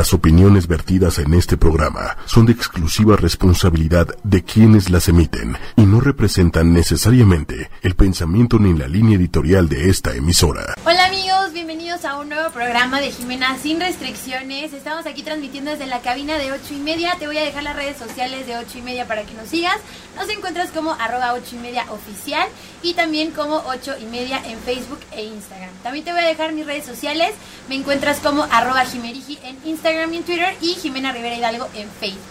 Las opiniones vertidas en este programa son de exclusiva responsabilidad de quienes las emiten y no representan necesariamente el pensamiento ni la línea editorial de esta emisora. Hola amigos, bienvenidos a un nuevo programa de Jimena sin restricciones. Estamos aquí transmitiendo desde la cabina de 8 y media. Te voy a dejar las redes sociales de 8 y media para que nos sigas. Nos encuentras como arroba 8 y media oficial y también como 8 y media en Facebook e Instagram. También te voy a dejar mis redes sociales. Me encuentras como arroba jimerigi en Instagram y en Twitter y Jimena Rivera Hidalgo en Facebook.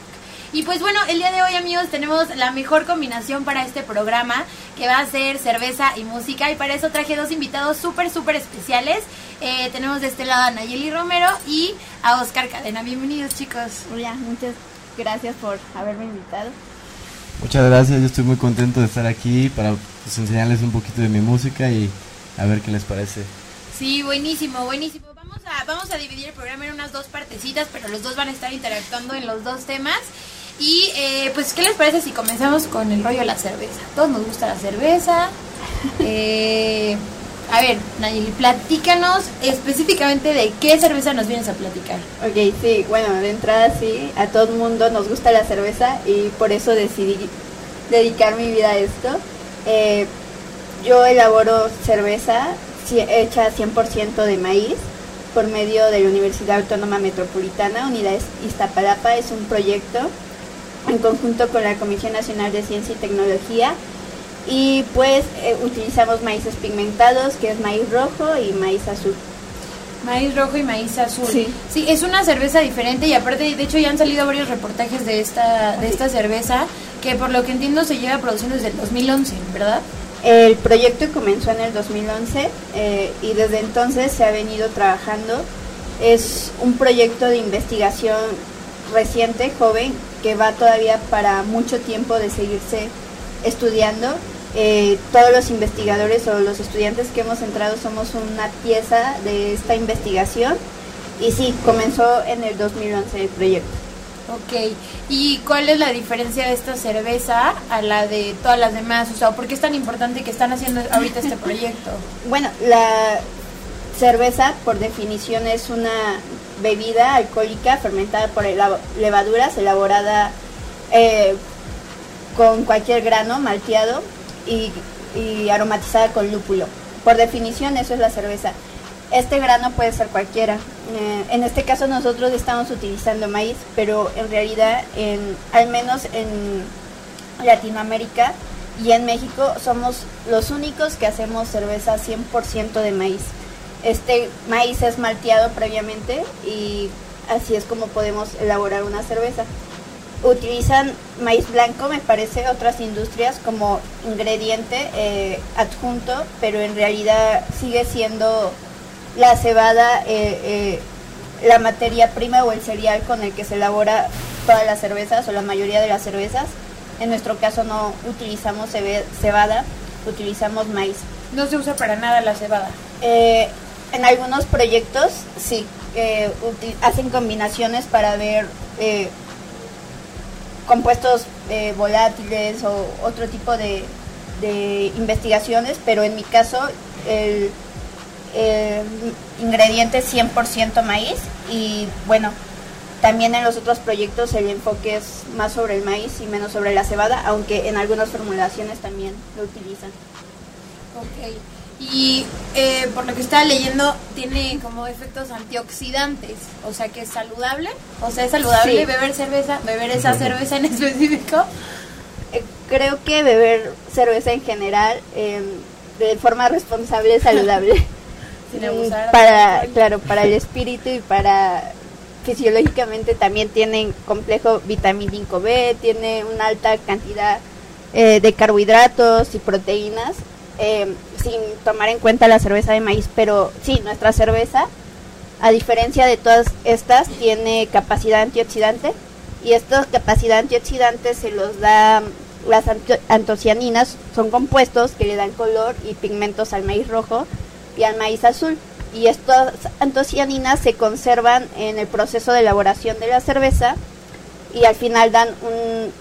Y pues bueno, el día de hoy amigos tenemos la mejor combinación para este programa que va a ser cerveza y música y para eso traje dos invitados súper súper especiales. Eh, tenemos de este lado a Nayeli Romero y a Oscar Cadena. Bienvenidos chicos. Hola, muchas gracias por haberme invitado. Muchas gracias, yo estoy muy contento de estar aquí para pues, enseñarles un poquito de mi música y a ver qué les parece. Sí, buenísimo, buenísimo. Vamos a, vamos a dividir el programa en unas dos partecitas, pero los dos van a estar interactuando en los dos temas. Y eh, pues, ¿qué les parece si comenzamos con el rollo de la cerveza? todos nos gusta la cerveza. Eh, a ver, Nayeli, platícanos específicamente de qué cerveza nos vienes a platicar. Ok, sí, bueno, de entrada sí, a todo el mundo nos gusta la cerveza y por eso decidí dedicar mi vida a esto. Eh, yo elaboro cerveza hecha 100% de maíz por medio de la Universidad Autónoma Metropolitana, Unidades Iztapalapa. Es un proyecto en conjunto con la Comisión Nacional de Ciencia y Tecnología. Y pues eh, utilizamos maíces pigmentados, que es maíz rojo y maíz azul. Maíz rojo y maíz azul. Sí. sí, es una cerveza diferente y aparte, de hecho ya han salido varios reportajes de esta, de esta cerveza que por lo que entiendo se lleva produciendo desde el 2011, ¿verdad? El proyecto comenzó en el 2011 eh, y desde entonces se ha venido trabajando. Es un proyecto de investigación reciente, joven, que va todavía para mucho tiempo de seguirse estudiando. Eh, todos los investigadores o los estudiantes que hemos entrado somos una pieza de esta investigación y sí, comenzó en el 2011 el proyecto. Ok, ¿y cuál es la diferencia de esta cerveza a la de todas las demás? O sea, ¿por qué es tan importante que están haciendo ahorita este proyecto? bueno, la cerveza por definición es una bebida alcohólica fermentada por levaduras, elaborada eh, con cualquier grano malteado y, y aromatizada con lúpulo. Por definición eso es la cerveza. Este grano puede ser cualquiera. Eh, en este caso nosotros estamos utilizando maíz, pero en realidad, al menos en Latinoamérica y en México, somos los únicos que hacemos cerveza 100% de maíz. Este maíz es malteado previamente y así es como podemos elaborar una cerveza. Utilizan maíz blanco, me parece, otras industrias como ingrediente eh, adjunto, pero en realidad sigue siendo la cebada, eh, eh, la materia prima o el cereal con el que se elabora todas las cervezas o la mayoría de las cervezas. En nuestro caso no utilizamos cebada, utilizamos maíz. ¿No se usa para nada la cebada? Eh, en algunos proyectos sí, hacen combinaciones para ver compuestos volátiles o otro tipo de, de investigaciones, pero en mi caso el eh, ingredientes 100% maíz y bueno, también en los otros proyectos el enfoque es más sobre el maíz y menos sobre la cebada, aunque en algunas formulaciones también lo utilizan. Ok, y eh, por lo que estaba leyendo, tiene como efectos antioxidantes, o sea que es saludable, o sea, es saludable beber cerveza, beber esa cerveza en específico. Eh, creo que beber cerveza en general em, de forma responsable es saludable. para, claro, para el espíritu y para fisiológicamente también tienen complejo vitamínico B, tiene una alta cantidad eh, de carbohidratos y proteínas, eh, sin tomar en cuenta la cerveza de maíz. Pero sí, nuestra cerveza, a diferencia de todas estas, tiene capacidad antioxidante y esta capacidad antioxidante se los da las antocianinas, son compuestos que le dan color y pigmentos al maíz rojo y al maíz azul. Y estas antocianinas se conservan en el proceso de elaboración de la cerveza y al final dan un,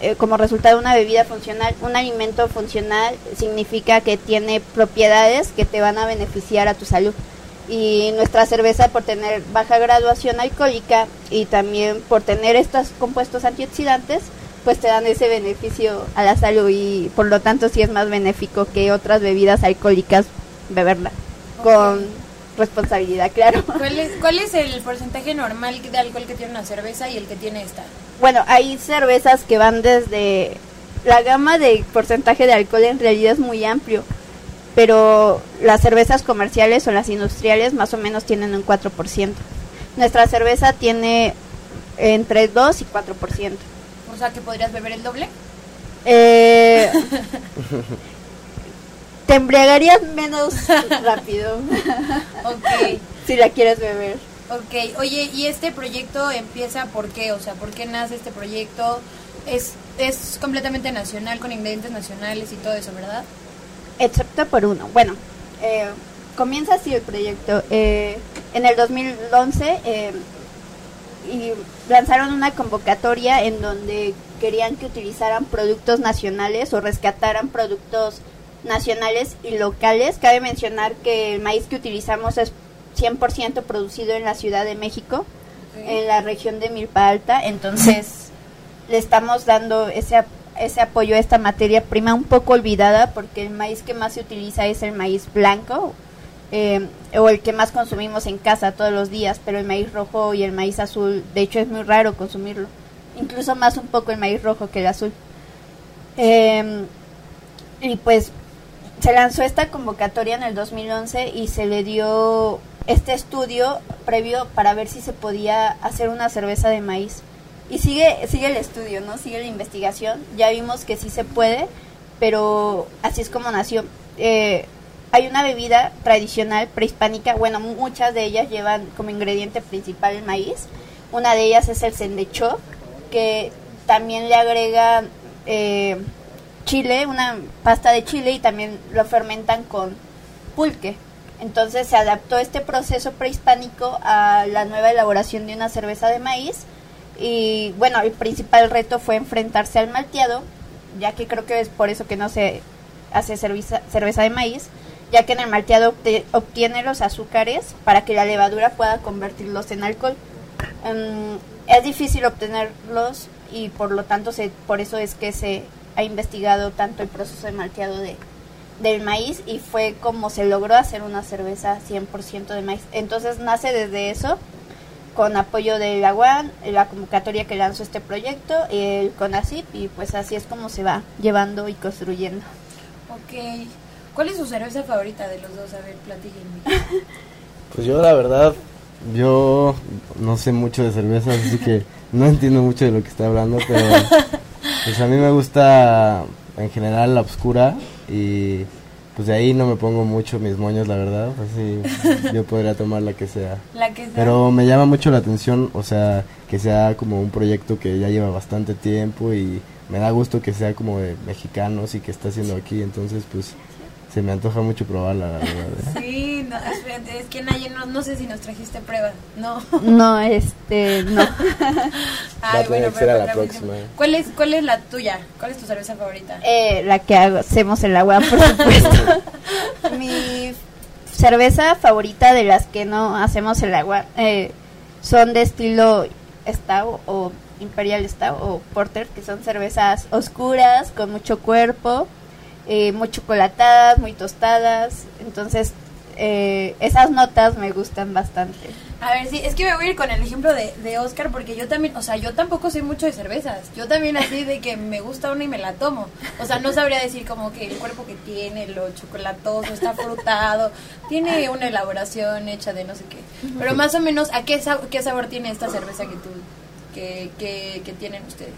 eh, como resultado una bebida funcional. Un alimento funcional significa que tiene propiedades que te van a beneficiar a tu salud. y nuestra cerveza por tener baja graduación alcohólica y también por tener estos compuestos antioxidantes, pues te dan ese beneficio a la salud y por lo tanto sí es más benéfico que otras bebidas alcohólicas beberla con responsabilidad, claro. ¿Cuál es, ¿Cuál es el porcentaje normal de alcohol que tiene una cerveza y el que tiene esta? Bueno, hay cervezas que van desde la gama de porcentaje de alcohol en realidad es muy amplio, pero las cervezas comerciales o las industriales más o menos tienen un 4%. Nuestra cerveza tiene entre 2 y 4%. O sea, que podrías beber el doble. Eh, te embriagarías menos rápido. ok. Si la quieres beber. Ok, oye, ¿y este proyecto empieza por qué? O sea, ¿por qué nace este proyecto? Es, es completamente nacional, con ingredientes nacionales y todo eso, ¿verdad? Excepto por uno. Bueno, eh, comienza así el proyecto. Eh, en el 2011 eh, y lanzaron una convocatoria en donde querían que utilizaran productos nacionales o rescataran productos nacionales y locales. Cabe mencionar que el maíz que utilizamos es 100% producido en la Ciudad de México, en la región de Milpa Alta, entonces le estamos dando ese, ese apoyo a esta materia prima un poco olvidada porque el maíz que más se utiliza es el maíz blanco eh, o el que más consumimos en casa todos los días, pero el maíz rojo y el maíz azul, de hecho es muy raro consumirlo, incluso más un poco el maíz rojo que el azul. Eh, y pues se lanzó esta convocatoria en el 2011 y se le dio este estudio previo para ver si se podía hacer una cerveza de maíz. Y sigue, sigue el estudio, ¿no? Sigue la investigación. Ya vimos que sí se puede, pero así es como nació. Eh, hay una bebida tradicional prehispánica, bueno, muchas de ellas llevan como ingrediente principal el maíz. Una de ellas es el sendechó, que también le agrega eh, chile, una pasta de chile y también lo fermentan con pulque. Entonces se adaptó este proceso prehispánico a la nueva elaboración de una cerveza de maíz y bueno, el principal reto fue enfrentarse al malteado, ya que creo que es por eso que no se hace cerveza, cerveza de maíz, ya que en el malteado obtiene los azúcares para que la levadura pueda convertirlos en alcohol. Um, es difícil obtenerlos y por lo tanto se, por eso es que se ha investigado tanto el proceso de malteado de, del maíz y fue como se logró hacer una cerveza 100% de maíz. Entonces nace desde eso, con apoyo de la UAN, la convocatoria que lanzó este proyecto, el CONACIP, y pues así es como se va llevando y construyendo. Ok. ¿Cuál es su cerveza favorita de los dos? A ver, platíquenme. Pues yo la verdad, yo no sé mucho de cervezas, así que no entiendo mucho de lo que está hablando, pero pues a mí me gusta en general la oscura y pues de ahí no me pongo mucho mis moños, la verdad. Así yo podría tomar la que sea. La que sea. Pero me llama mucho la atención, o sea, que sea como un proyecto que ya lleva bastante tiempo y me da gusto que sea como de mexicanos y que está haciendo aquí. Entonces, pues se me antoja mucho probarla, la verdad. ¿eh? Sí, no, es que Naye, no, no sé si nos trajiste prueba, no. No, este, no. Ay, bueno, que ser a la pero- próxima. ¿Cuál es, ¿Cuál es la tuya? ¿Cuál es tu cerveza favorita? Eh, la que hacemos en la web, por supuesto. Mi cerveza favorita de las que no hacemos en la web eh, son de estilo Stout o Imperial Stout o Porter, que son cervezas oscuras, con mucho cuerpo, eh, muy chocolatadas, muy tostadas. Entonces, eh, esas notas me gustan bastante. A ver, sí, es que me voy a ir con el ejemplo de, de Oscar porque yo también, o sea, yo tampoco sé mucho de cervezas. Yo también así de que me gusta una y me la tomo. O sea, no sabría decir como que el cuerpo que tiene, lo chocolatoso, está frutado, tiene una elaboración hecha de no sé qué. Pero más o menos, ¿a qué, sab- qué sabor tiene esta cerveza que tú, que, que, que tienen ustedes?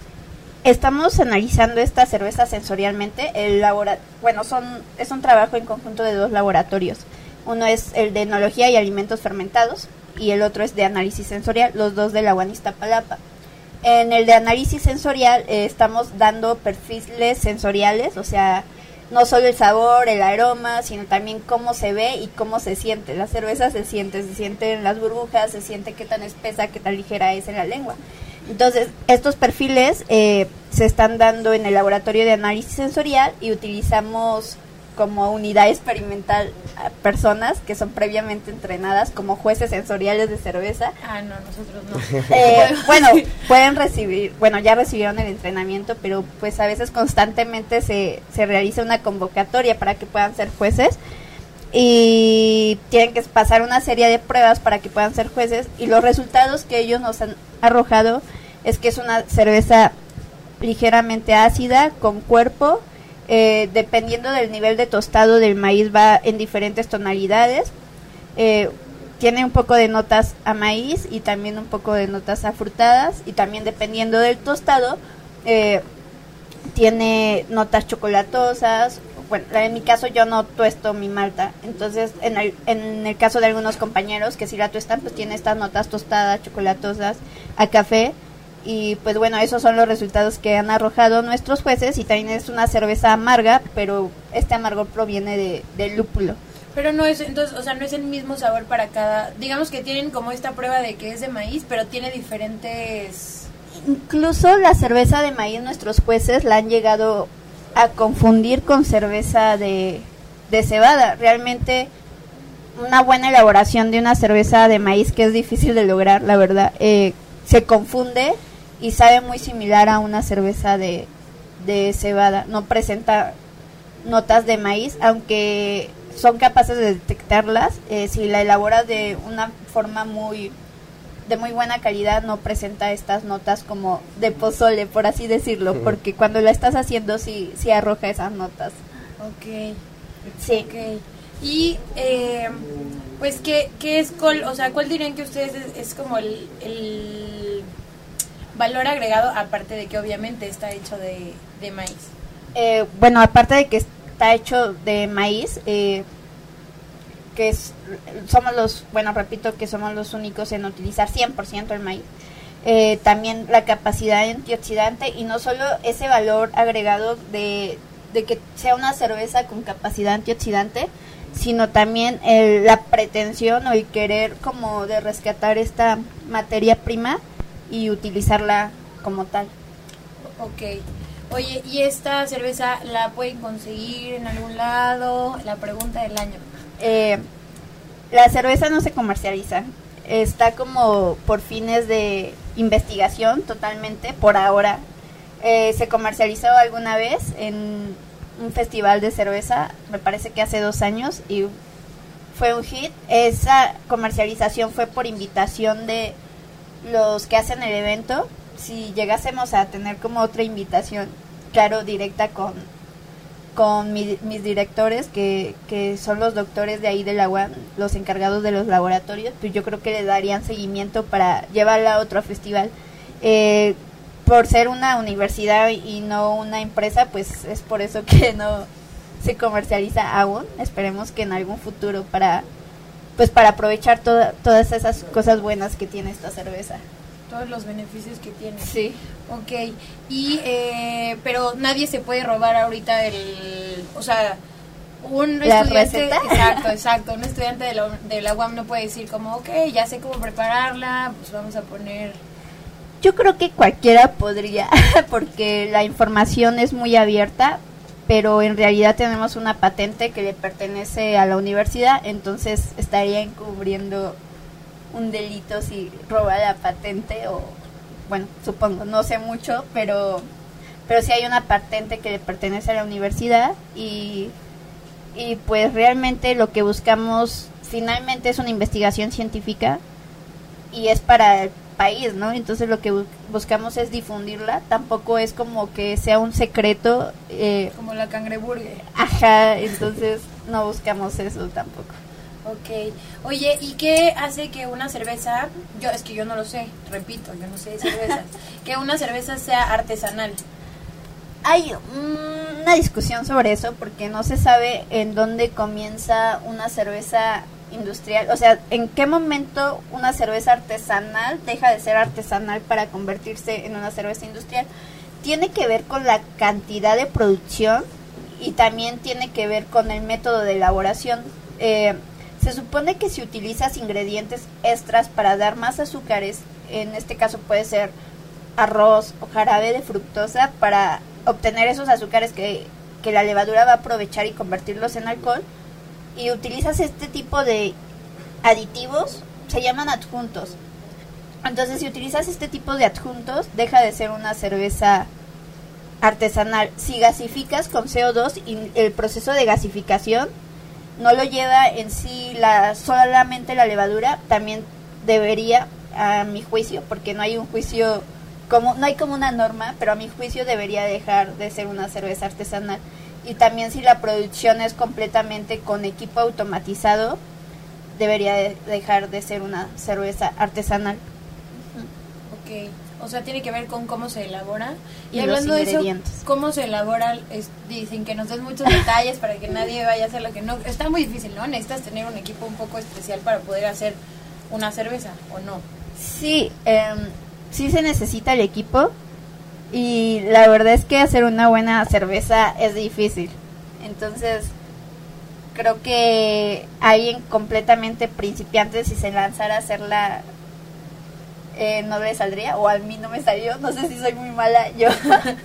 Estamos analizando esta cerveza sensorialmente. El labora bueno, son, es un trabajo en conjunto de dos laboratorios. Uno es el de enología y alimentos fermentados y el otro es de análisis sensorial, los dos de la Guanista Palapa. En el de análisis sensorial eh, estamos dando perfiles sensoriales, o sea, no solo el sabor, el aroma, sino también cómo se ve y cómo se siente. La cerveza se siente, se siente en las burbujas, se siente qué tan espesa, qué tan ligera es en la lengua. Entonces, estos perfiles eh, se están dando en el laboratorio de análisis sensorial y utilizamos como unidad experimental a personas que son previamente entrenadas como jueces sensoriales de cerveza. Ah, no, nosotros no. Eh, bueno, pueden recibir, bueno, ya recibieron el entrenamiento, pero pues a veces constantemente se, se realiza una convocatoria para que puedan ser jueces y tienen que pasar una serie de pruebas para que puedan ser jueces y los resultados que ellos nos han arrojado es que es una cerveza ligeramente ácida, con cuerpo, eh, dependiendo del nivel de tostado del maíz va en diferentes tonalidades. Eh, tiene un poco de notas a maíz y también un poco de notas afrutadas y también dependiendo del tostado eh, tiene notas chocolatosas. Bueno, en mi caso yo no tuesto mi malta, entonces en el, en el caso de algunos compañeros que sí la tuestan, pues tiene estas notas tostadas, chocolatosas, a café y pues bueno, esos son los resultados que han arrojado nuestros jueces y también es una cerveza amarga, pero este amargor proviene de, del lúpulo. Pero no es, entonces, o sea, no es el mismo sabor para cada, digamos que tienen como esta prueba de que es de maíz, pero tiene diferentes... Incluso la cerveza de maíz nuestros jueces la han llegado a confundir con cerveza de, de cebada. Realmente una buena elaboración de una cerveza de maíz que es difícil de lograr, la verdad, eh, se confunde y sabe muy similar a una cerveza de, de cebada. No presenta notas de maíz, aunque son capaces de detectarlas. Eh, si la elaboras de una forma muy de muy buena calidad, no presenta estas notas como de pozole, por así decirlo, porque cuando la estás haciendo sí, sí arroja esas notas. Ok. Sí. Ok. Y, eh, pues, ¿qué, ¿qué es, col, o sea, cuál dirían que ustedes es, es como el, el valor agregado, aparte de que obviamente está hecho de, de maíz? Eh, bueno, aparte de que está hecho de maíz, eh, que es, somos los, bueno, repito que somos los únicos en utilizar 100% el maíz. Eh, también la capacidad antioxidante y no solo ese valor agregado de, de que sea una cerveza con capacidad antioxidante, sino también el, la pretensión o el querer como de rescatar esta materia prima y utilizarla como tal. Ok. Oye, ¿y esta cerveza la pueden conseguir en algún lado? La pregunta del año. Eh, la cerveza no se comercializa, está como por fines de investigación totalmente por ahora. Eh, se comercializó alguna vez en un festival de cerveza, me parece que hace dos años, y fue un hit. Esa comercialización fue por invitación de los que hacen el evento. Si llegásemos a tener como otra invitación, claro, directa con, con mi- mis directores, que, que son los doctores de ahí de la UAM, los encargados de los laboratorios, pues yo creo que le darían seguimiento para llevarla a otro festival. Eh, por ser una universidad y no una empresa, pues es por eso que no se comercializa aún. Esperemos que en algún futuro para pues para aprovechar toda- todas esas cosas buenas que tiene esta cerveza. Todos los beneficios que tiene. Sí. Ok. Y, eh, pero nadie se puede robar ahorita el, o sea, un ¿La estudiante, receta? exacto, exacto, un estudiante de la, de la UAM no puede decir como, ok, ya sé cómo prepararla, pues vamos a poner, Yo creo que cualquiera podría, porque la información es muy abierta, pero en realidad tenemos una patente que le pertenece a la universidad, entonces estaría encubriendo un delito si roba la patente o, bueno, supongo, no sé mucho, pero, pero sí hay una patente que le pertenece a la universidad y, y pues realmente lo que buscamos finalmente es una investigación científica y es para el país, ¿no? Entonces lo que bu- buscamos es difundirla, tampoco es como que sea un secreto, eh, como la cangreburger. ajá, entonces no buscamos eso tampoco. Ok. Oye, ¿y qué hace que una cerveza, yo es que yo no lo sé, repito, yo no sé de cervezas, que una cerveza sea artesanal? Hay mm, una discusión sobre eso porque no se sabe en dónde comienza una cerveza industrial, o sea, en qué momento una cerveza artesanal deja de ser artesanal para convertirse en una cerveza industrial. Tiene que ver con la cantidad de producción y también tiene que ver con el método de elaboración. Eh, se supone que si utilizas ingredientes extras para dar más azúcares, en este caso puede ser arroz o jarabe de fructosa para obtener esos azúcares que que la levadura va a aprovechar y convertirlos en alcohol y utilizas este tipo de aditivos, se llaman adjuntos. Entonces, si utilizas este tipo de adjuntos, deja de ser una cerveza artesanal. Si gasificas con CO2 y el proceso de gasificación no lo lleva en sí la solamente la levadura, también debería a mi juicio, porque no hay un juicio como no hay como una norma, pero a mi juicio debería dejar de ser una cerveza artesanal. Y también si la producción es completamente con equipo automatizado, debería dejar de ser una cerveza artesanal. Ok, o sea, tiene que ver con cómo se elabora. Y, hablando de eso, cómo se elabora, dicen que nos den muchos detalles para que nadie vaya a hacer lo que no. Está muy difícil, ¿no? Necesitas tener un equipo un poco especial para poder hacer una cerveza, ¿o no? Sí, eh, sí se necesita el equipo y la verdad es que hacer una buena cerveza es difícil. Entonces, creo que alguien completamente principiante si se lanzara a hacerla eh, no le saldría o a mí no me salió, no sé si soy muy mala yo.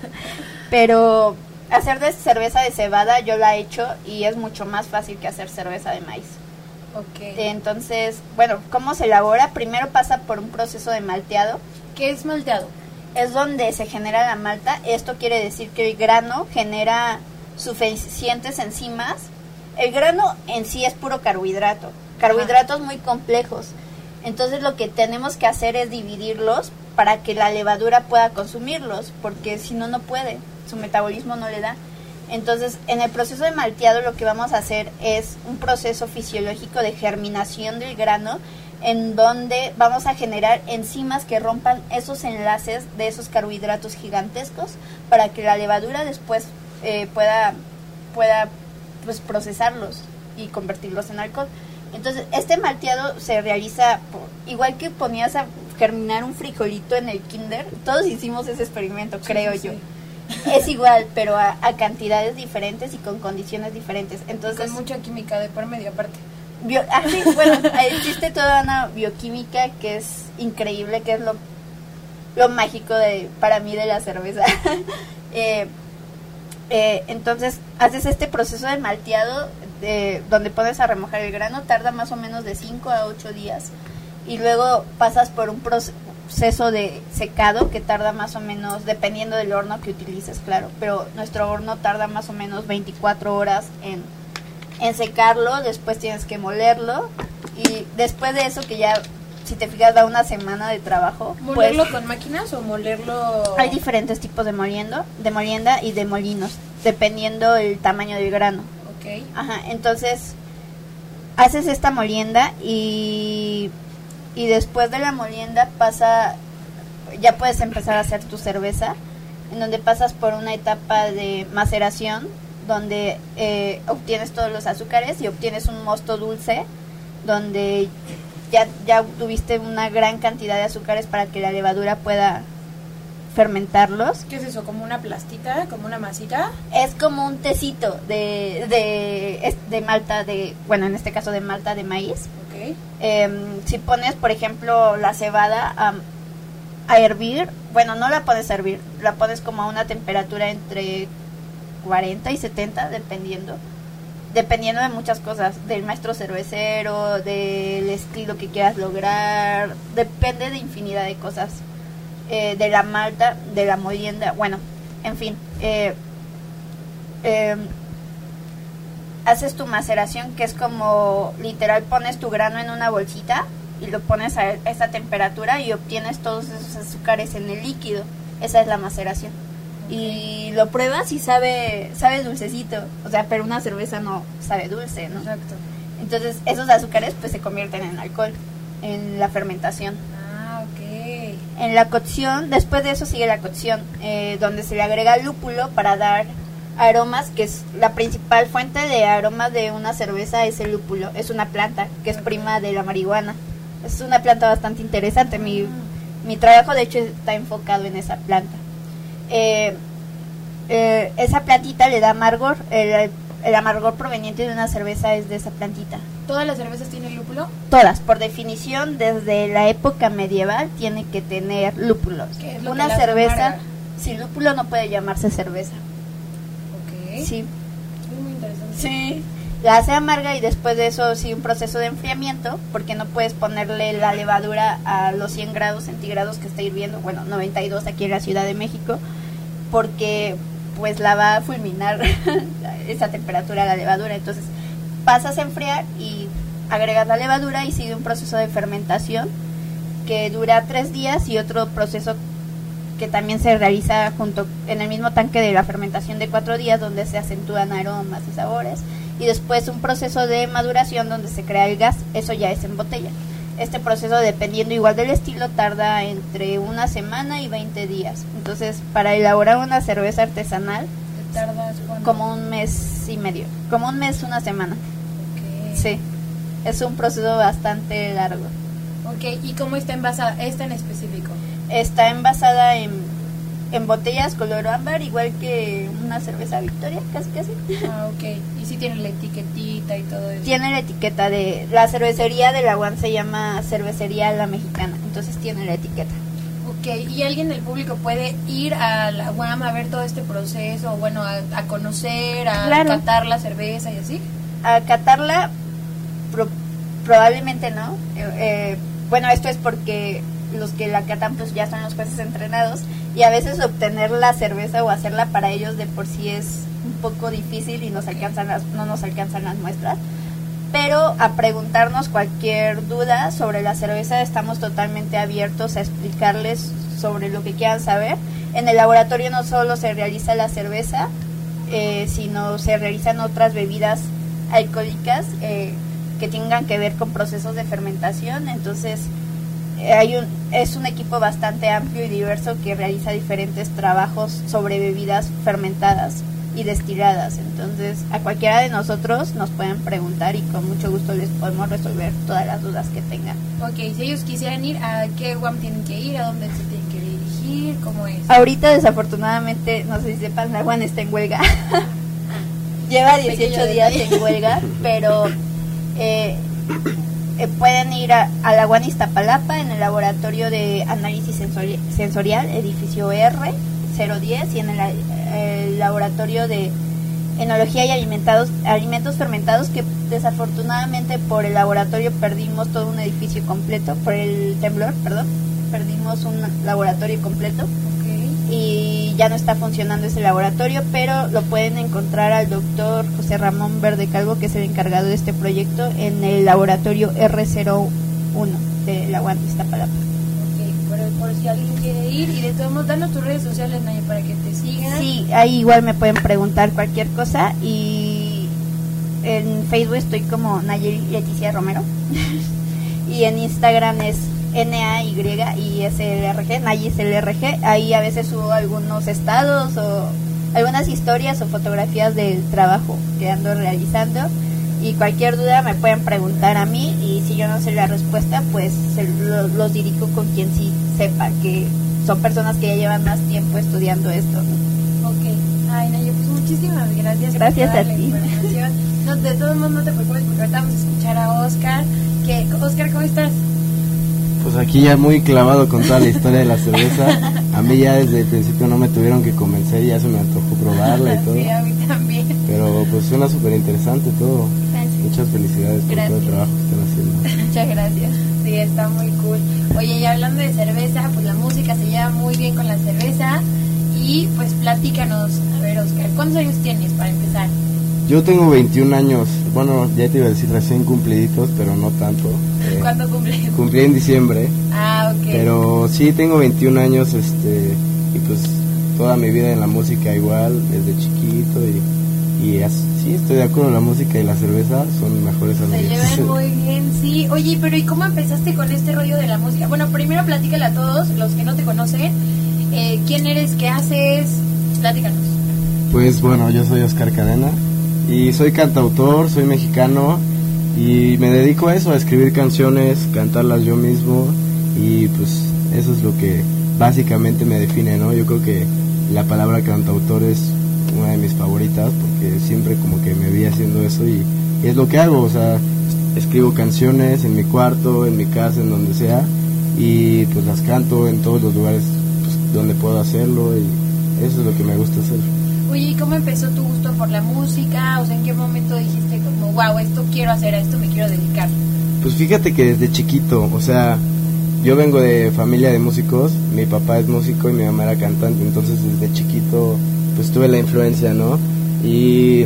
Pero hacer de cerveza de cebada yo la he hecho y es mucho más fácil que hacer cerveza de maíz. Entonces, bueno, ¿cómo se elabora? Primero pasa por un proceso de malteado. ¿Qué es malteado? Es donde se genera la malta. Esto quiere decir que el grano genera suficientes enzimas. El grano en sí es puro carbohidrato, carbohidratos muy complejos. Entonces lo que tenemos que hacer es dividirlos para que la levadura pueda consumirlos, porque si no, no puede, su metabolismo no le da. Entonces, en el proceso de malteado lo que vamos a hacer es un proceso fisiológico de germinación del grano en donde vamos a generar enzimas que rompan esos enlaces de esos carbohidratos gigantescos para que la levadura después eh, pueda, pueda pues, procesarlos y convertirlos en alcohol. Entonces, este malteado se realiza igual que ponías a germinar un frijolito en el kinder. Todos hicimos ese experimento, creo yo es igual, pero a, cantidades diferentes y con condiciones diferentes. Entonces, con mucha química de por medio aparte. Bio, ah, bueno, existe toda una bioquímica que es increíble, que es lo, lo mágico de para mí de la cerveza. Eh, eh, entonces, haces este proceso de malteado de, donde pones a remojar el grano, tarda más o menos de 5 a 8 días. Y luego pasas por un proceso de secado que tarda más o menos, dependiendo del horno que utilices, claro, pero nuestro horno tarda más o menos 24 horas en, en secarlo, después tienes que molerlo y después de eso que ya, si te fijas, da una semana de trabajo. ¿Molerlo pues con máquinas o molerlo...? Hay diferentes tipos de moliendo, de molienda y de molinos, dependiendo el tamaño del grano. Ajá, entonces haces esta molienda y y después de la molienda pasa, ya puedes empezar a hacer tu cerveza, en donde pasas por una etapa de maceración, donde eh, obtienes todos los azúcares y obtienes un mosto dulce, donde ya, ya tuviste una gran cantidad de azúcares para que la levadura pueda fermentarlos. ¿Qué es eso? ¿Como una plastita? ¿Como una masita? Es como un tecito de, de, de malta, de bueno, en este caso de malta de maíz. Em, si pones, por ejemplo, la cebada a hervir, bueno, no la puedes hervir, la pones como a una temperatura entre 40 y 70, dependiendo. Dependiendo de muchas cosas, del maestro cervecero, del estilo que quieras lograr, depende de infinidad de cosas. Eh, de la malta, de la molienda, bueno, en fin. Eh, em, haces tu maceración, que es como literal pones tu grano en una bolsita y lo pones a esa temperatura y obtienes todos esos azúcares en el líquido. Esa es la maceración. Y lo pruebas y sabe, sabe dulcecito. O sea, pero una cerveza no sabe dulce, ¿no? Exacto. Entonces, esos azúcares pues se convierten en alcohol en la fermentación. En la cocción, después de eso sigue la cocción, eh, donde se le agrega lúpulo para dar aromas, que es la principal fuente de aromas de una cerveza es el lúpulo. Es una planta que es prima de la marihuana. Es una planta bastante interesante. Mi, mi trabajo, de hecho, está enfocado en esa planta. Eh, eh, esa plantita le da amargor. El, el, amargor proveniente de una cerveza es de esa plantita. ¿Todas las cervezas tienen lúpulo? Todas, por definición, desde la época medieval tiene que tener lúpulos. una cerveza sin lúpulo no puede llamarse cerveza. Sí. Sí. La hace amarga y después de eso sí un proceso de enfriamiento, porque no puedes ponerle la levadura a los 100 grados centígrados que está hirviendo, bueno, 92 aquí en la Ciudad de México, porque pues la va a fulminar esa temperatura la levadura. Entonces pasas a enfriar y agregas la levadura y sigue un proceso de fermentación que dura tres días y otro proceso que también se realiza junto en el mismo tanque de la fermentación de cuatro días donde se acentúan aromas y sabores y después un proceso de maduración donde se crea el gas, eso ya es en botella. Este proceso, dependiendo igual del estilo, tarda entre una semana y 20 días. Entonces, para elaborar una cerveza artesanal, tardas como un mes y medio, como un mes, una semana. Okay. Sí, es un proceso bastante largo. Ok, ¿y cómo está envasada esta en específico? Está envasada en, en botellas color ámbar, igual que una cerveza Victoria, casi casi. Ah, ok. ¿Y si tiene la etiquetita y todo eso? Tiene la etiqueta de... La cervecería de la se llama Cervecería La Mexicana, entonces tiene la etiqueta. Ok, ¿y alguien del público puede ir a la UAM a ver todo este proceso, bueno, a, a conocer, a Claro. catar la cerveza y así? A catarla, pro- probablemente no. Eh, eh, bueno, esto es porque los que la catan pues ya son los jueces entrenados y a veces obtener la cerveza o hacerla para ellos de por sí es un poco difícil y nos alcanzan las, no nos alcanzan las muestras. Pero a preguntarnos cualquier duda sobre la cerveza estamos totalmente abiertos a explicarles sobre lo que quieran saber. En el laboratorio no solo se realiza la cerveza, eh, sino se realizan otras bebidas alcohólicas eh, que tengan que ver con procesos de fermentación. Entonces, eh, hay un, es un equipo bastante amplio y diverso que realiza diferentes trabajos sobre bebidas fermentadas y destiladas. Entonces, a cualquiera de nosotros nos pueden preguntar y con mucho gusto les podemos resolver todas las dudas que tengan. Ok, si ellos quisieran ir, ¿a qué UAM tienen que ir? ¿A dónde se tienen que dirigir? ¿Cómo es? Ahorita, desafortunadamente, no sé si sepan, la UAN está en huelga. Lleva 18 Pequeño días en huelga, pero eh, eh, pueden ir a, a la UAN Iztapalapa en el laboratorio de análisis sensori- sensorial, edificio R 010, y en el, el laboratorio de enología y alimentados, alimentos fermentados, que desafortunadamente por el laboratorio perdimos todo un edificio completo, por el temblor, perdón, perdimos un laboratorio completo y ya no está funcionando ese laboratorio, pero lo pueden encontrar al doctor José Ramón Verde Calvo, que es el encargado de este proyecto, en el laboratorio R01 de la UAN Iztapalapa. Por si alguien quiere ir y de todos modos, danos tus redes sociales, Naya, para que te sigan. Sí, ahí igual me pueden preguntar cualquier cosa y en Facebook estoy como Nayeli Leticia Romero y en Instagram es N-A-Y-I-S-L-R-G, NayiSLRG. Ahí a veces subo algunos estados o algunas historias o fotografías del trabajo que ando realizando y cualquier duda me pueden preguntar a mí y si yo no sé la respuesta pues se lo- los dirijo con quien sí sepa que son personas que ya llevan más tiempo estudiando esto. ¿no? Ok. Ay, Naya, pues muchísimas gracias. por Gracias toda a la ti. información. No, de todos modos, no te preocupes porque ahorita vamos a escuchar a Oscar. Que, Oscar, ¿cómo estás? Pues aquí ya muy clavado con toda la historia de la cerveza. A mí ya desde el principio no me tuvieron que convencer, ya se me antojó probarla y todo. Sí, a mí también. Pero pues suena súper interesante todo. Muchas felicidades por todo el trabajo que están haciendo. Muchas gracias. Sí, está muy cool. Oye, y hablando de cerveza, pues la música se lleva muy bien con la cerveza. Y pues platícanos, a ver, Oscar, ¿cuántos años tienes para empezar? Yo tengo 21 años, bueno, ya te iba a decir recién cumpliditos, pero no tanto. Eh, ¿Cuándo cumples? cumplí en diciembre, Ah, ok. pero sí tengo 21 años, este, y pues toda mi vida en la música igual, desde chiquito y, y as- sí estoy de acuerdo, la música y la cerveza son mejores Se amigas. llevan muy bien, sí. Oye, pero ¿y cómo empezaste con este rollo de la música? Bueno, primero platícale a todos los que no te conocen. eh, ¿Quién eres? ¿Qué haces? Platícanos. Pues bueno, yo soy Oscar Cadena y soy cantautor, soy mexicano y me dedico a eso, a escribir canciones, cantarlas yo mismo y pues eso es lo que básicamente me define, ¿no? Yo creo que la palabra cantautor es una de mis favoritas porque siempre como que me vi haciendo eso y es lo que hago, o sea, escribo canciones en mi cuarto, en mi casa, en donde sea y pues las canto en todos los lugares pues, donde puedo hacerlo y eso es lo que me gusta hacer. Oye, ¿y cómo empezó tu gusto por la música? O sea, ¿en qué momento dijiste como, wow, esto quiero hacer, a esto me quiero dedicar? Pues fíjate que desde chiquito, o sea, yo vengo de familia de músicos, mi papá es músico y mi mamá era cantante, entonces desde chiquito pues tuve la influencia, ¿no? Y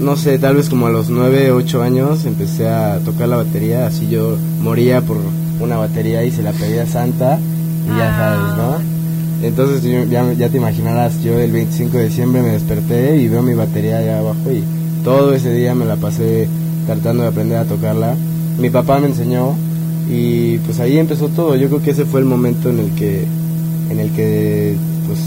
no sé, tal vez como a los 9, 8 años empecé a tocar la batería, así yo moría por una batería y se la pedía Santa y ya sabes, ¿no? Entonces ya, ya te imaginarás, yo el 25 de diciembre me desperté y veo mi batería allá abajo y todo ese día me la pasé tratando de aprender a tocarla. Mi papá me enseñó y pues ahí empezó todo. Yo creo que ese fue el momento en el que en el que pues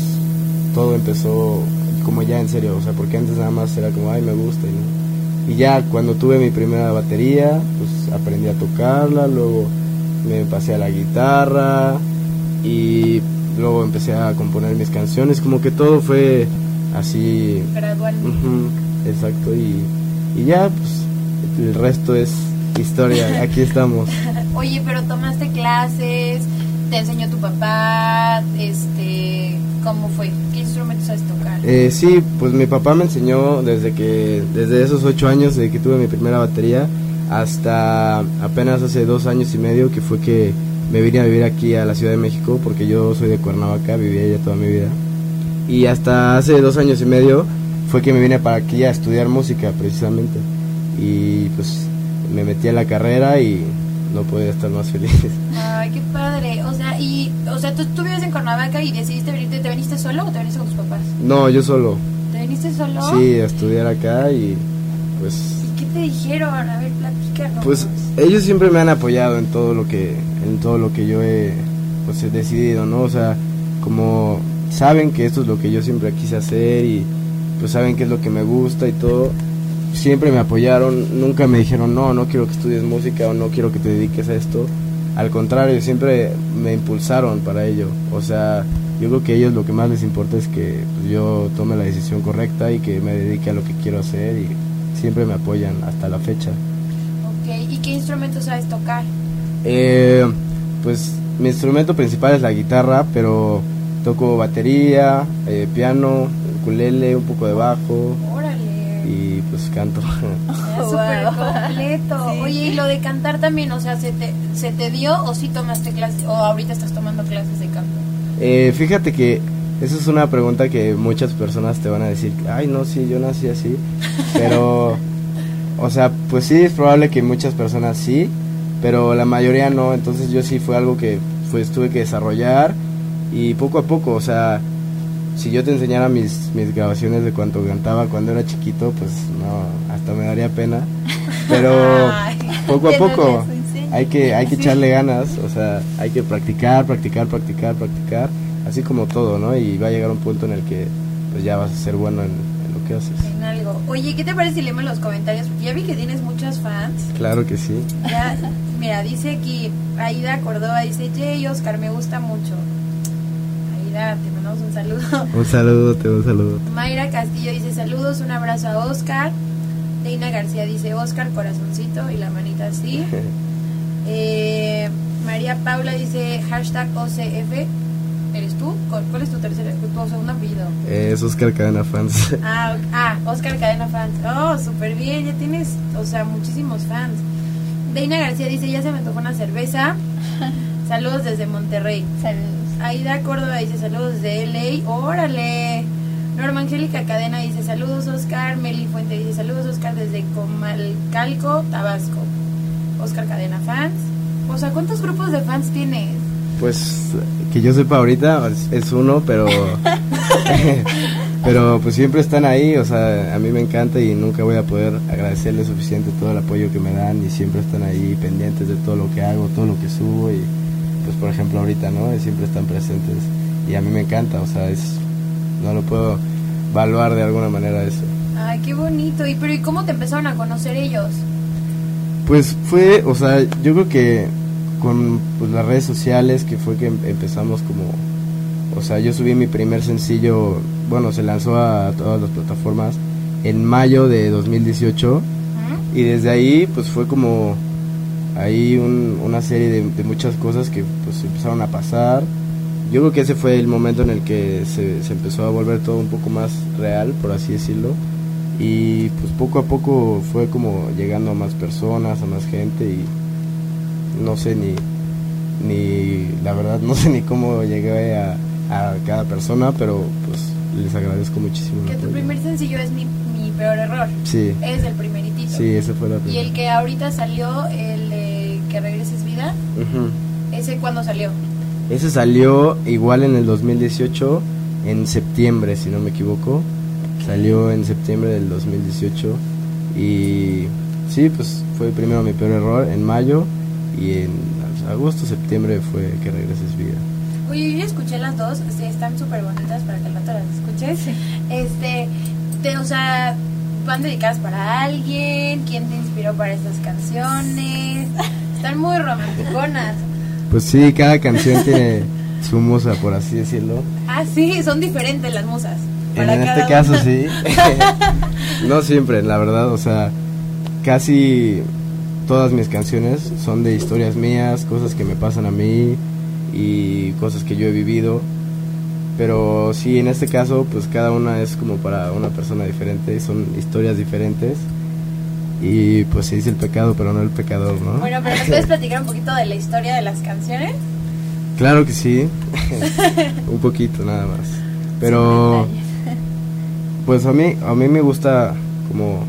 todo empezó como ya en serio, o sea, porque antes nada más era como, ay, me gusta, ¿no? Y ya cuando tuve mi primera batería, pues aprendí a tocarla, luego me pasé a la guitarra y luego empecé a componer mis canciones, como que todo fue así... Gradual. exacto, y, y ya, pues el resto es historia, aquí estamos. Oye, pero tomaste clases, te enseñó tu papá, este, ¿cómo fue? ¿Qué instrumentos sabes tocar? Eh, sí, pues mi papá me enseñó desde que, desde esos ocho años, de que tuve mi primera batería, hasta apenas hace dos años y medio que fue que me vine a vivir aquí a la Ciudad de México porque yo soy de Cuernavaca, viví allá toda mi vida. Y hasta hace dos años y medio fue que me vine para aquí a estudiar música precisamente. Y pues me metí a la carrera y no podía estar más feliz. Ay, qué padre. O sea, y, o sea, tú, tú vives en Cuernavaca y decidiste venirte, ¿te viniste solo o te viniste con tus papás? No, yo solo. ¿Te viniste solo? Sí, a estudiar acá y pues... ¿Y qué te dijeron? A ver, platícanos. Pues ellos siempre me han apoyado en todo lo que, en todo lo que yo he, pues, he decidido, ¿no? O sea, como saben que esto es lo que yo siempre quise hacer y pues saben que es lo que me gusta y todo siempre me apoyaron, nunca me dijeron, no, no quiero que estudies música o no quiero que te dediques a esto. Al contrario, siempre me impulsaron para ello. O sea, yo creo que a ellos lo que más les importa es que pues, yo tome la decisión correcta y que me dedique a lo que quiero hacer y siempre me apoyan hasta la fecha. Ok, ¿y qué instrumento sabes tocar? Eh, pues mi instrumento principal es la guitarra, pero toco batería, eh, piano, ukulele, un poco de bajo y pues canto. Súper completo. Oye, y lo de cantar también, o sea, ¿se te, ¿se te dio o sí tomaste clases o ahorita estás tomando clases de canto? Eh, fíjate que esa es una pregunta que muchas personas te van a decir, ay, no, sí, yo nací así, pero, o sea, pues sí, es probable que muchas personas sí, pero la mayoría no, entonces yo sí fue algo que pues tuve que desarrollar y poco a poco, o sea, si yo te enseñara mis, mis grabaciones de cuánto cantaba cuando era chiquito, pues no, hasta me daría pena. Pero poco a poco hay que, hay que echarle ganas, o sea, hay que practicar, practicar, practicar, practicar, así como todo, ¿no? Y va a llegar un punto en el que pues ya vas a ser bueno en, lo que haces. En algo. Oye, ¿qué te parece si leemos los comentarios? Porque ya vi que tienes muchas fans. Claro que sí. Ya, mira, dice aquí, Aida Córdoba, dice, Jay, Oscar, me gusta mucho. Aida, te un saludo. Un saludo, te un saludo. Mayra Castillo dice saludos, un abrazo a Oscar. Deina García dice Oscar, corazoncito y la manita así. eh, María Paula dice hashtag OCF. ¿Eres tú? ¿Cuál es tu tercer, tu segundo apellido? es Oscar Cadena Fans. Ah, ah, Oscar Cadena Fans. Oh, súper bien, ya tienes, o sea, muchísimos fans. Deina García dice, ya se me tocó una cerveza. Saludos desde Monterrey. Saludos. Aida Córdoba dice saludos de LA. Órale. Norma Angélica Cadena dice saludos Oscar. Meli Fuente dice saludos Oscar desde Comalcalco, Tabasco. Oscar Cadena fans. O sea, ¿cuántos grupos de fans tienes? Pues que yo sepa ahorita es uno, pero pero pues siempre están ahí, o sea, a mí me encanta y nunca voy a poder agradecerles suficiente todo el apoyo que me dan y siempre están ahí pendientes de todo lo que hago, todo lo que subo y pues por ejemplo ahorita, ¿no? Siempre están presentes y a mí me encanta, o sea, es, no lo puedo evaluar de alguna manera eso. Ay, qué bonito. ¿Y pero y cómo te empezaron a conocer ellos? Pues fue, o sea, yo creo que con pues, las redes sociales que fue que em, empezamos como, o sea, yo subí mi primer sencillo, bueno, se lanzó a todas las plataformas en mayo de 2018 y desde ahí pues fue como hay una serie de, muchas cosas que pues empezaron a pasar yo creo que ese fue el momento en el que se, se empezó a volver todo un poco más real, por así decirlo. Y pues poco a poco fue como llegando a más personas, a más gente y no sé ni, ni la verdad no sé ni cómo llegué a, a cada persona, pero pues les agradezco muchísimo. Que tu primer sencillo es mi, mi peor error. Sí, Es el primeritito. sí, ese fue la Y primera. el que ahorita salió, de Que regreses vida, Ujú. ¿ese cuándo salió? Ese salió igual en el 2018, en septiembre, si no me equivoco. Salió en septiembre del 2018 y sí, pues fue primero mi peor error en mayo y en agosto, septiembre fue que regreses vida. Oye, yo ya escuché las dos, sí, están súper bonitas para que al rato las escuches. Este, te- o sea, van dedicadas para alguien, quién te inspiró para estas canciones. Están muy romanticonas. Pues sí, cada canción tiene su musa, por así decirlo. Ah, sí, son diferentes las musas. En este caso una. sí. no siempre, la verdad, o sea, casi todas mis canciones son de historias mías, cosas que me pasan a mí y cosas que yo he vivido. Pero sí, en este caso, pues cada una es como para una persona diferente, son historias diferentes. Y pues se dice el pecado, pero no el pecador, ¿no? Bueno, pero ¿nos puedes platicar un poquito de la historia de las canciones? Claro que sí, un poquito nada más. Pero pues a mí a mí me gusta como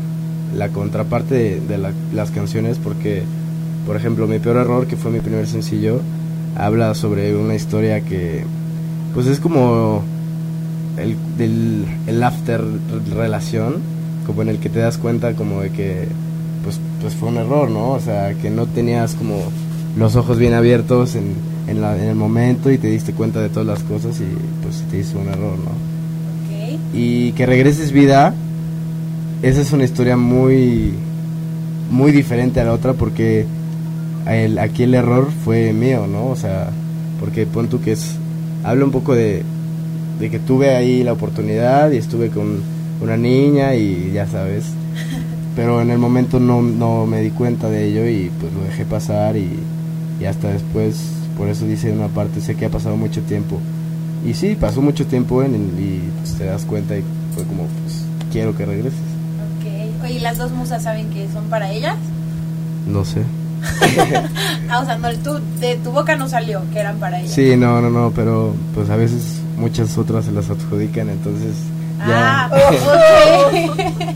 la contraparte de, de la- las canciones porque por ejemplo mi peor error que fue mi primer sencillo habla sobre una historia que pues es como el, del, el after relación como en el que te das cuenta como de que pues fue un error no o sea que no tenías como los ojos bien abiertos en, en, la- en el momento y te diste cuenta de todas las cosas y pues te hizo un error no Ok. y que regreses vida esa es una historia muy muy diferente a la otra porque el, aquí el error fue mío no o sea porque pon tú que es habla un poco de, de que tuve ahí la oportunidad y estuve con una niña y ya sabes pero en el momento no, no me di cuenta de ello y pues lo dejé pasar y, y hasta después por eso dice en una parte sé que ha pasado mucho tiempo y sí, pasó mucho tiempo en el- y pues, te das cuenta y fue como, pues, quiero que regreses. Ok. Oye, ¿y las dos musas saben que son para ellas? No sé. Ah, o sea, no, tú, de tu boca no salió que eran para ellas. Sí, no, no, no, pero pues a veces muchas otras se las adjudican, entonces ya. Ah, ok.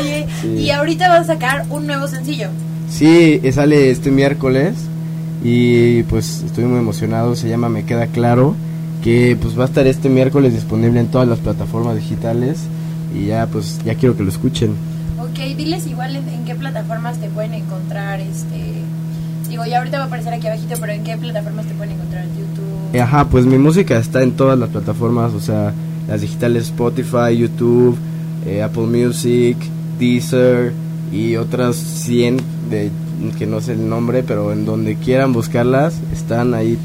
Oye, Sí. y ahorita vas a sacar un nuevo sencillo. Sí, eh, sale este miércoles y pues estoy muy emocionado, se llama Me Queda Claro, que pues va a estar este miércoles disponible en todas las plataformas digitales y ya pues ya quiero que lo escuchen. Ok, diles igual en, en qué plataformas te pueden encontrar, este... Digo, ya ahorita va a aparecer aquí abajito, pero en qué plataformas te pueden encontrar, YouTube. Ajá, pues mi música está en todas las plataformas, o sea, las digitales Spotify, YouTube, eh, Apple Music, Deezer y otras 100 de que no sé el nombre, pero en donde quieran buscarlas están ahí.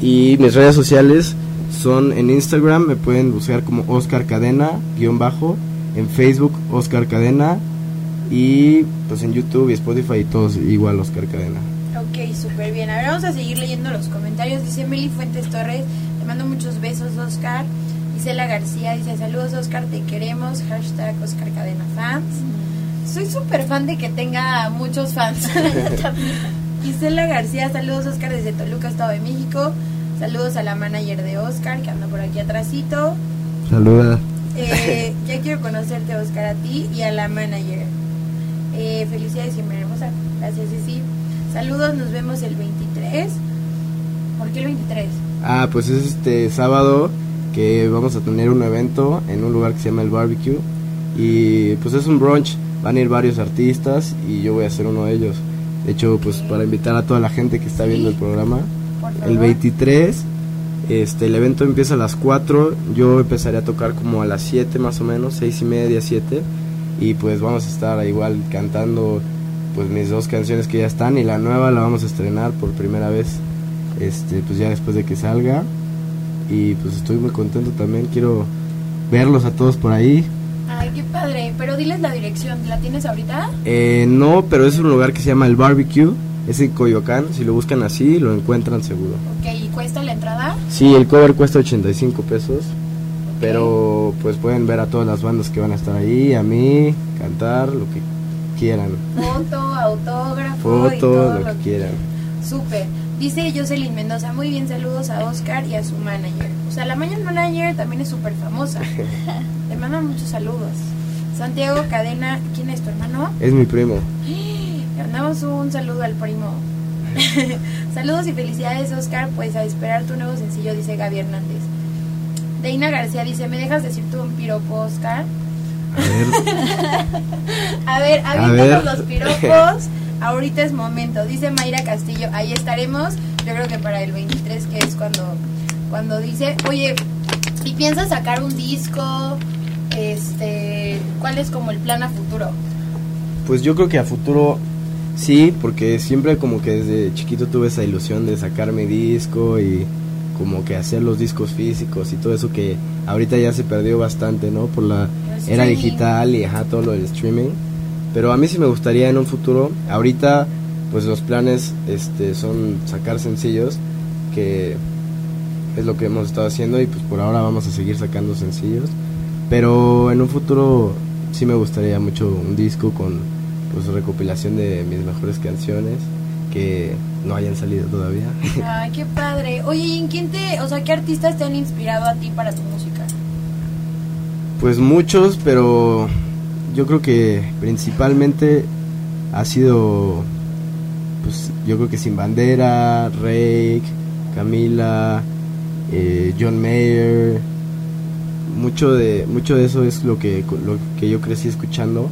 Y mis redes sociales son en Instagram, me pueden buscar como Oscar Cadena, guion bajo, en Facebook Oscar Cadena y pues en YouTube y Spotify y todos igual Oscar Cadena. Ok, súper bien. Ahora vamos a seguir leyendo los comentarios. Dice Meli Fuentes Torres, te mando muchos besos, Oscar. Isela García dice, saludos, Oscar, te queremos. Hashtag Oscar Cadena Fans. Soy súper fan de que tenga muchos fans. Isela García, saludos, Oscar, desde Toluca, Estado de México. Saludos a la manager de Oscar, que anda por aquí atrásito. Saluda. Eh, ya quiero conocerte, Oscar, a ti y a la manager. Eh, felicidades, Jimena Hermosa. Gracias, Ceci. Saludos, nos vemos el 23. ¿Por qué el 23? Ah, pues es este sábado que vamos a tener un evento en un lugar que se llama el Barbecue. Y pues es un brunch, van a ir varios artistas y yo voy a ser uno de ellos. De hecho, pues para invitar a toda la gente que está viendo el programa, el 23 este el evento empieza a las 4, yo empezaré a tocar como a las 7 más o menos, 6 y media, 7 y pues vamos a estar igual cantando pues mis dos canciones que ya están. Y la nueva la vamos a estrenar por primera vez este pues ya después de que salga y pues estoy muy contento también quiero verlos a todos por ahí Ay, qué padre. Pero diles la dirección. ¿La tienes ahorita? Eh, no pero es un lugar que se llama el barbecue es en Coyoacán si lo buscan así lo encuentran seguro Ok, ¿y cuesta la entrada? Sí, el cover cuesta 85 pesos. Pero pues pueden ver a todas las bandas que van a estar ahí, a mí, cantar, lo que quieran. Foto, autógrafo. y Foto, lo que quieran. Súper. Dice Jocelyn Mendoza, muy bien, saludos a Oscar y a su manager. O sea, la mañana manager también es súper famosa. Le mandan muchos saludos. Santiago Cadena, ¿quién es tu hermano? Es mi primo. Le mandamos un saludo al primo. saludos y felicidades, Oscar. Pues a esperar tu nuevo sencillo, dice Gaby Hernández. Deina García dice, ¿me dejas decir tú un piropo, Oscar? A ver, A ver, A ver. los piropos. Ahorita es momento. Dice Mayra Castillo, ahí estaremos. Yo creo que para el 23, que es cuando, cuando dice, oye, ¿y piensas sacar un disco? Este, ¿cuál es como el plan a futuro? pues yo creo que a futuro sí, porque siempre como que desde chiquito tuve esa ilusión de sacar mi disco y como que hacer los discos físicos y todo eso que ahorita ya se perdió bastante, ¿no? Por la era digital y ajá, todo lo del streaming. Pero a mí sí me gustaría en un futuro, ahorita pues los planes este son sacar sencillos que es lo que hemos estado haciendo y pues por ahora vamos a seguir sacando sencillos. Pero en un futuro sí me gustaría mucho un disco con pues recopilación de mis mejores canciones que no hayan salido todavía. Ay, qué padre. Oye, ¿y en quién te, o sea, qué artistas te han inspirado a ti para tu música? Pues muchos, pero yo creo que principalmente ha sido, pues yo creo que Sin Bandera, Rake, Camila, eh, John Mayer, mucho de mucho de eso es lo que lo que yo crecí escuchando,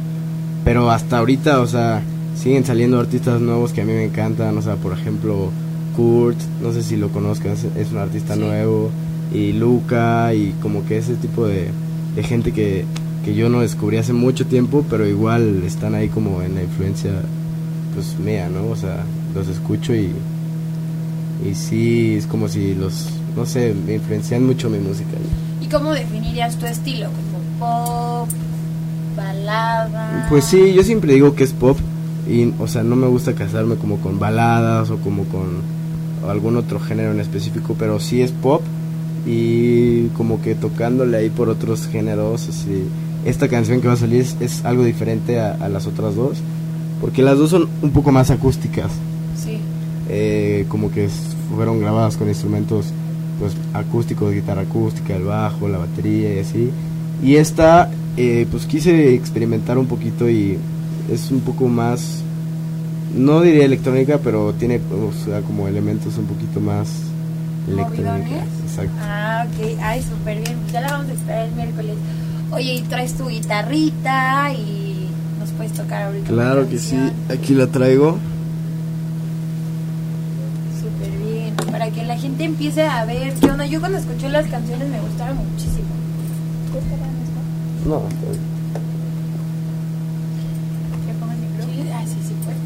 pero hasta ahorita, o sea, siguen saliendo artistas nuevos que a mí me encantan, o sea, por ejemplo Kurt, no sé si lo conozcas, es un artista Sí. nuevo, y Luca, y como que ese tipo de, de gente que, que yo no descubrí hace mucho tiempo, pero igual están ahí como en la influencia, pues mía, ¿no? O sea, los escucho y, y sí, es como si los, no sé, me influencian mucho mi música. ¿Y cómo definirías tu estilo? ¿Como pop, balada? Pues sí, yo siempre digo que es pop y, o sea, no me gusta casarme como con baladas o como con algún otro género en específico, pero sí es pop y como que tocándole ahí por otros géneros, así. Esta canción que va a salir es, es algo diferente a, a las otras dos, porque las dos son un poco más acústicas, Sí. eh, como que fueron grabadas con instrumentos pues acústicos, guitarra acústica, el bajo, la batería y así. Y esta, eh, pues quise experimentar un poquito y es un poco más, no diría electrónica, pero tiene o sea, como elementos un poquito más electrónica. ¿Movidones? Exacto. Ah, ok. Ay, súper bien. Ya la vamos a esperar el miércoles. Oye, y traes tu guitarrita y nos puedes tocar ahorita. Claro que sí, aquí la traigo. Súper bien. Para que la gente empiece a ver qué onda. Yo cuando escuché las canciones me gustaron muchísimo. No, ¿Le pongo el micrófono? Sí, ah, sí, sí puedes.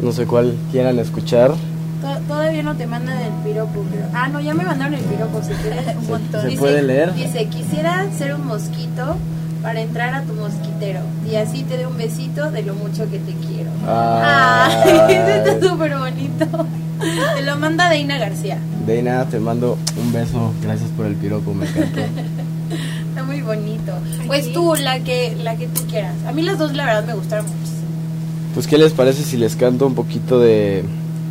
no sé cuál quieran escuchar. To- Todavía no te mandan el piropo, pero... Ah, no, ya me mandaron el piropo, si quieres. Un montón. ¿Se puede leer? Dice, quisiera ser un mosquito para entrar a tu mosquitero y así te dé un besito de lo mucho que te quiero. Ah. Ay, está súper bonito. Te lo manda Deina García. Deina, te mando un beso. Gracias por el piropo, me encantó. Está muy bonito. Pues tú, la que, la que tú quieras. A mí las dos, la verdad, me gustaron muchísimo. Pues, ¿qué les parece si les canto un poquito de,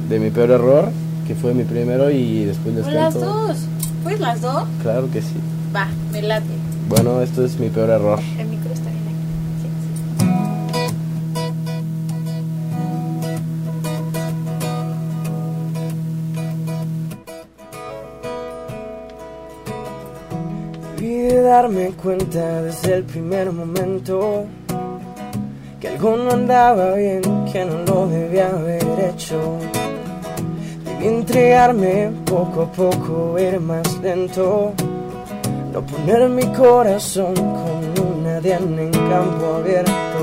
de mi peor error? Que fue mi primero y después les las dos. Pues las dos. Claro que sí. Va, me late. Bueno, esto es mi peor error. El micro está bien aquí. Sí, sí. Debí de darme cuenta desde el primer momento que algo no andaba bien, que no lo debía haber hecho. Entregarme poco a poco, ir más lento, no poner mi corazón con una diana en campo abierto.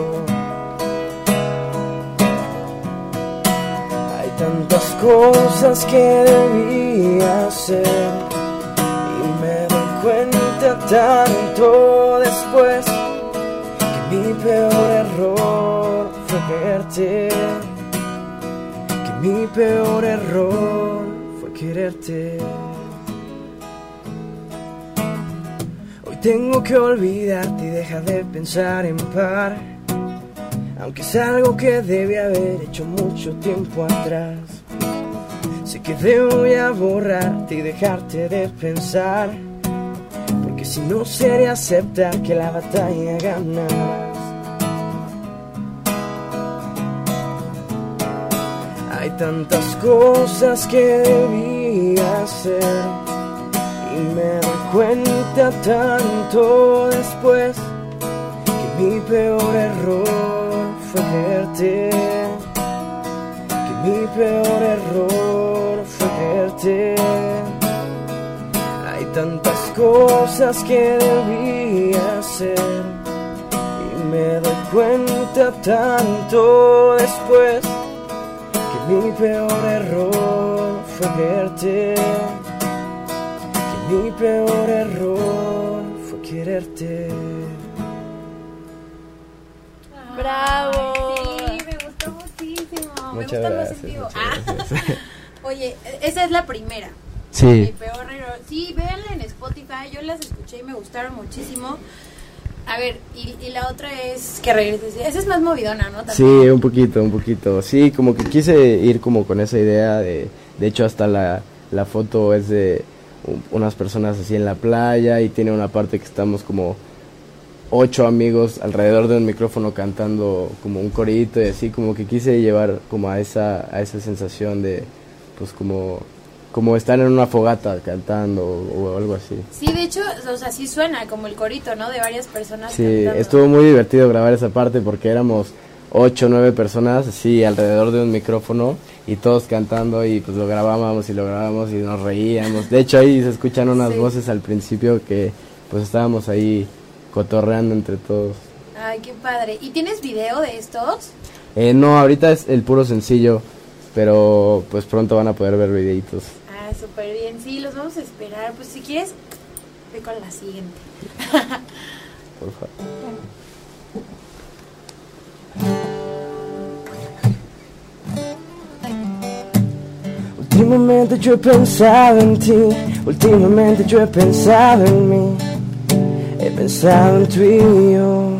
Hay tantas cosas que debí hacer y me doy cuenta tanto después que mi peor error fue quererte, que mi peor error fue quererte. Hoy tengo que olvidarte y dejar de pensar en par. Aunque es algo que debe haber hecho mucho tiempo atrás. Sé que debo ya borrarte y dejarte de pensar. Porque si no sería aceptar que la batalla ganarás. Tantas cosas que debía hacer y me doy cuenta tanto después que mi peor error fue creerte, que mi peor error fue creerte. Hay tantas cosas que debía hacer y me doy cuenta tanto después mi peor error fue creerte, que mi peor error fue quererte. ¡Bravo! Sí, me gustó muchísimo. me Muchas los gracias, en vivo. muchas Ah. gracias. Oye, esa es la primera. Mi Sí, peor error. Sí, véanla en Spotify. Yo las escuché y me gustaron muchísimo. A ver, y, y la otra es que regreses. Esa es más movidona, ¿no? sí, un poquito, un poquito. Sí, como que quise ir como con esa idea de, de hecho hasta la, la foto es de unas personas así en la playa y tiene una parte que estamos como ocho amigos alrededor de un micrófono cantando como un corito y así como que quise llevar como a esa a esa sensación de pues como como estar en una fogata cantando o, o algo así. Sí, de hecho, o sea, sí suena como el corito, ¿no? De varias personas. Sí, cantando. estuvo muy divertido grabar esa parte porque éramos ocho o nueve personas así alrededor de un micrófono y todos cantando y pues lo grabábamos y lo grabábamos y nos reíamos. De hecho ahí se escuchan unas Sí. voces al principio que pues estábamos ahí cotorreando entre todos. Ay, qué padre. ¿Y tienes video de estos? Eh, no, ahorita es el puro sencillo, pero pues pronto van a poder ver videitos. Ah, súper bien. Sí, los vamos a esperar. Pues si quieres, ve con la siguiente. Por favor. Últimamente yo he pensado en ti, últimamente yo he pensado en mí, he pensado en tú y yo.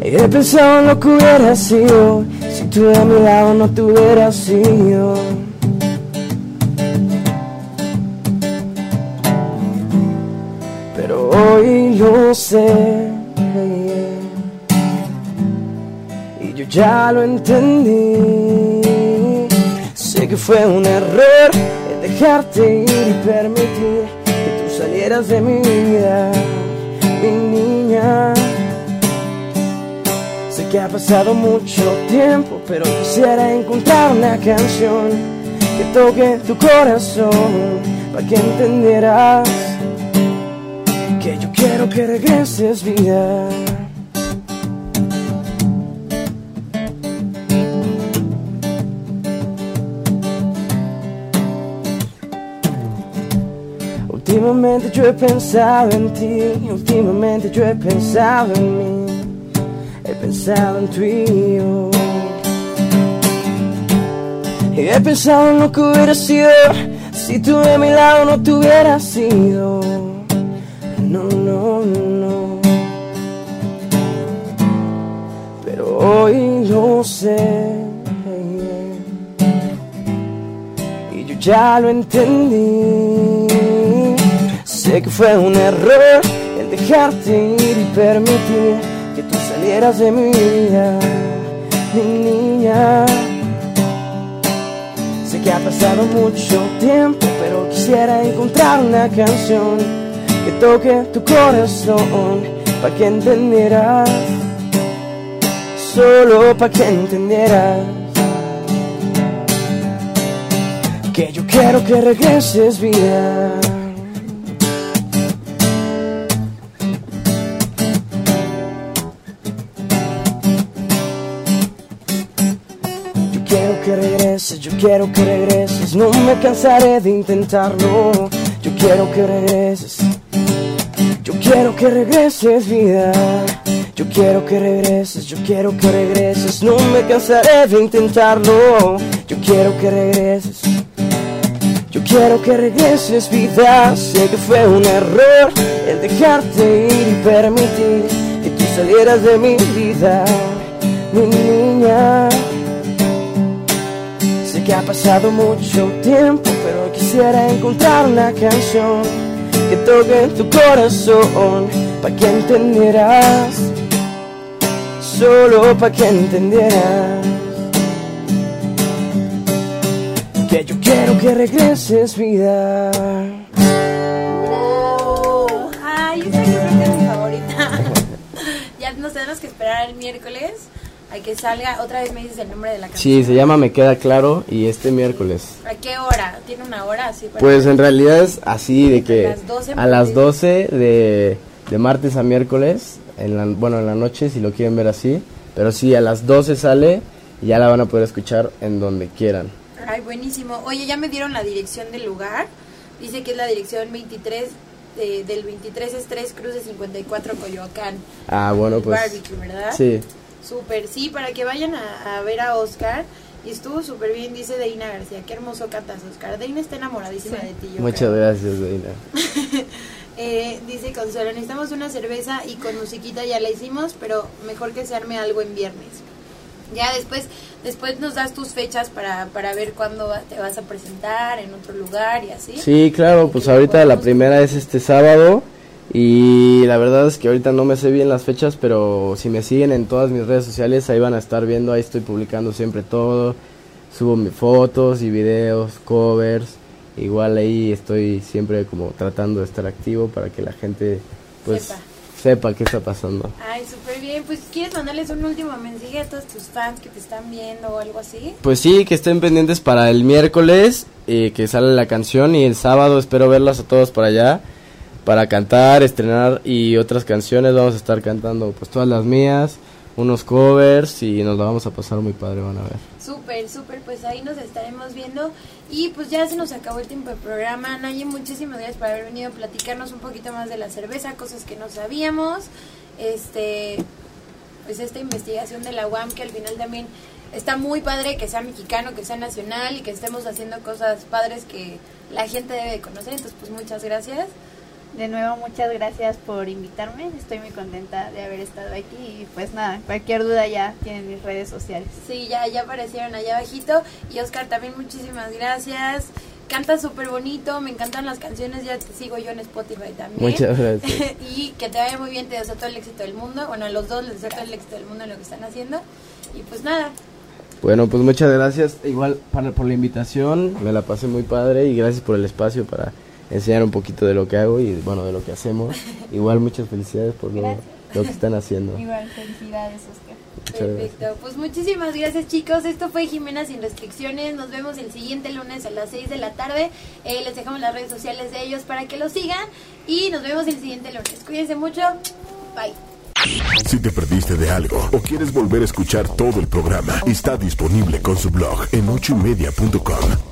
He pensado en lo que hubiera sido, si tú de mi lado no te hubieras sido. Y yo ya lo entendí. Sé que fue un error dejarte ir y permitir que tú salieras de mi vida, mi niña. Sé que ha pasado mucho tiempo, pero quisiera encontrar una canción que toque tu corazón para que entendieras que yo quiero que regreses vida. Últimamente yo he pensado en ti, últimamente yo he pensado en mí, he pensado en y yo. Y he pensado en lo que hubiera sido si tú de mi lado no te hubieras sido. No, no, no. Pero hoy lo sé. Y yo ya lo entendí. Sé que fue un error el dejarte ir y permitir que tú salieras de mi vida, mi niña. Sé que ha pasado mucho tiempo, pero quisiera encontrar una canción toque tu corazón para que entendieras, solo para que entendieras que yo quiero que regreses vida. Yo quiero que regreses, yo quiero que regreses, no me cansaré de intentarlo. Yo quiero que regreses, yo quiero que regreses vida. Yo quiero que regreses, yo quiero que regreses, no me cansaré de intentarlo. Yo quiero que regreses. Yo quiero que regreses vida, sé que fue un error el dejarte ir y permitir que tú salieras de mi vida, mi niña. Sé que ha pasado mucho tiempo, pero quisiera encontrar una canción que toque en tu corazón para que entendieras, solo para que entendieras. Que yo quiero que regreses, vida. Ay, esa que es mi favorita. ya nos tenemos que esperar el miércoles a que salga. Otra vez me dices el nombre de la canción. Sí, se llama Me Queda Claro y este miércoles. ¿A qué hora? ¿Tiene una hora así? Pues en realidad es así de que A las 12 a las pues. 12 de, de martes a miércoles, en la, bueno, en la noche si lo quieren ver así, pero sí, a las 12 sale y ya la van a poder escuchar en donde quieran. Ay, buenísimo. Oye, ya me dieron la dirección del lugar. Dice que es la dirección 23, eh, del 23 es 3 Cruces 54 Coyoacán. Ah, bueno, pues Barbecue, ¿verdad? sí, Súper, sí, para que vayan a, a ver a Oscar. Y estuvo súper bien, dice Deina García. Qué hermoso cantas, Oscar. Deina está enamoradísima de ti. yo muchas creo. gracias, Deina. Eh, dice Consuelo, necesitamos una cerveza y con musiquita ya la hicimos, pero mejor que se arme algo en viernes. Ya después, después nos das tus fechas para, para ver cuándo va- te vas a presentar en otro lugar y así. Sí, claro, pues ahorita la primera es este sábado y la verdad es que ahorita no me sé bien las fechas, pero si me siguen en todas mis redes sociales ahí van a estar viendo, ahí estoy publicando siempre todo, subo mis fotos y videos, covers, igual ahí estoy siempre como tratando de estar activo para que la gente pues Sepa. sepa, qué está pasando. Ay, súper bien. Pues, ¿quieres mandarles un último mensaje a todos tus fans que te están viendo o algo así? Pues sí, que estén pendientes para el miércoles, eh, que sale la canción, y el sábado espero verlas a todos por allá, para cantar, estrenar y otras canciones. Vamos a estar cantando pues todas las mías, unos covers, y nos la vamos a pasar muy padre, van a ver. Súper, súper, pues ahí nos estaremos viendo. Y pues ya se nos acabó el tiempo de programa. Naye, muchísimas gracias por haber venido a platicarnos un poquito más de la cerveza, cosas que no sabíamos. Este, pues esta investigación de la UAM que al final también está muy padre que sea mexicano, que sea nacional y que estemos haciendo cosas padres que la gente debe de conocer. Entonces, pues muchas gracias. De nuevo, muchas gracias por invitarme. Estoy muy contenta de haber estado aquí. Y pues nada, cualquier duda ya tienen mis redes sociales. Sí, ya, ya aparecieron allá abajito. Y Oscar, también muchísimas gracias. Canta súper bonito, me encantan las canciones, ya te sigo yo en Spotify también. Muchas gracias. y que te vaya muy bien, te deseo todo el éxito del mundo. Bueno, a los dos les deseo todo el éxito del mundo en lo que están haciendo. Y pues nada, Bueno, pues muchas gracias igual para, por la invitación, me la pasé muy padre y gracias por el espacio para enseñar un poquito de lo que hago y bueno, de lo que hacemos. Igual muchas felicidades por lo, que están haciendo. Igual, felicidades, Oscar. Perfecto. Pues muchísimas gracias chicos. Esto fue Jimena sin restricciones. Nos vemos el siguiente lunes a las 6 de la tarde. Eh, les dejamos las redes sociales de ellos para que lo sigan. Y nos vemos el siguiente lunes. Cuídense mucho. Bye. Si te perdiste de algo o quieres volver a escuchar todo el programa, está disponible con su blog en ochoymedia.com.